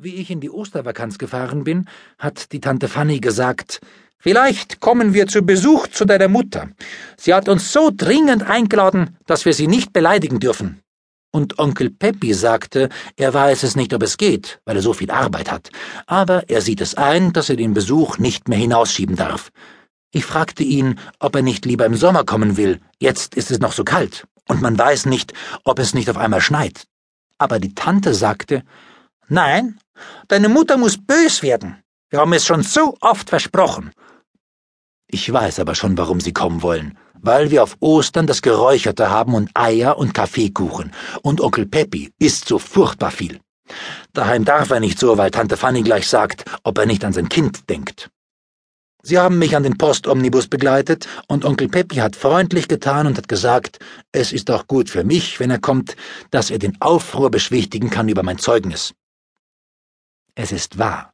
Wie ich in die Ostervakanz gefahren bin, hat die Tante Fanny gesagt, Vielleicht kommen wir zu Besuch zu deiner Mutter. Sie hat uns so dringend eingeladen, dass wir sie nicht beleidigen dürfen. Und Onkel Peppi sagte, er weiß es nicht, ob es geht, weil er so viel Arbeit hat, aber er sieht es ein, dass er den Besuch nicht mehr hinausschieben darf. Ich fragte ihn, ob er nicht lieber im Sommer kommen will, jetzt ist es noch so kalt, und man weiß nicht, ob es nicht auf einmal schneit. Aber die Tante sagte, Nein, deine Mutter muss bös werden. Wir haben es schon so oft versprochen. Ich weiß aber schon, warum Sie kommen wollen. Weil wir auf Ostern das Geräucherte haben und Eier und Kaffeekuchen. Und Onkel Peppi isst so furchtbar viel. Daheim darf er nicht so, weil Tante Fanny gleich sagt, ob er nicht an sein Kind denkt. Sie haben mich an den Postomnibus begleitet, und Onkel Peppi hat freundlich getan und hat gesagt, es ist auch gut für mich, wenn er kommt, dass er den Aufruhr beschwichtigen kann über mein Zeugnis. Es ist wahr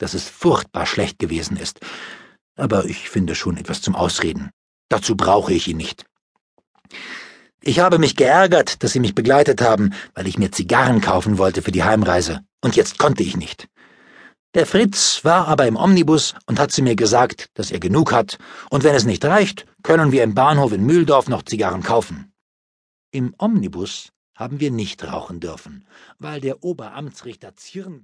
dass es furchtbar schlecht gewesen ist, aber ich finde schon etwas zum Ausreden. Dazu brauche ich ihn nicht. Ich habe mich geärgert, dass Sie mich begleitet haben, weil ich mir Zigarren kaufen wollte für die Heimreise, und jetzt konnte ich nicht. Der Fritz war aber im Omnibus und hat zu mir gesagt, dass er genug hat, und wenn es nicht reicht, können wir im Bahnhof in Mühldorf noch Zigarren kaufen. Im Omnibus haben wir nicht rauchen dürfen, weil der Oberamtsrichter Zirn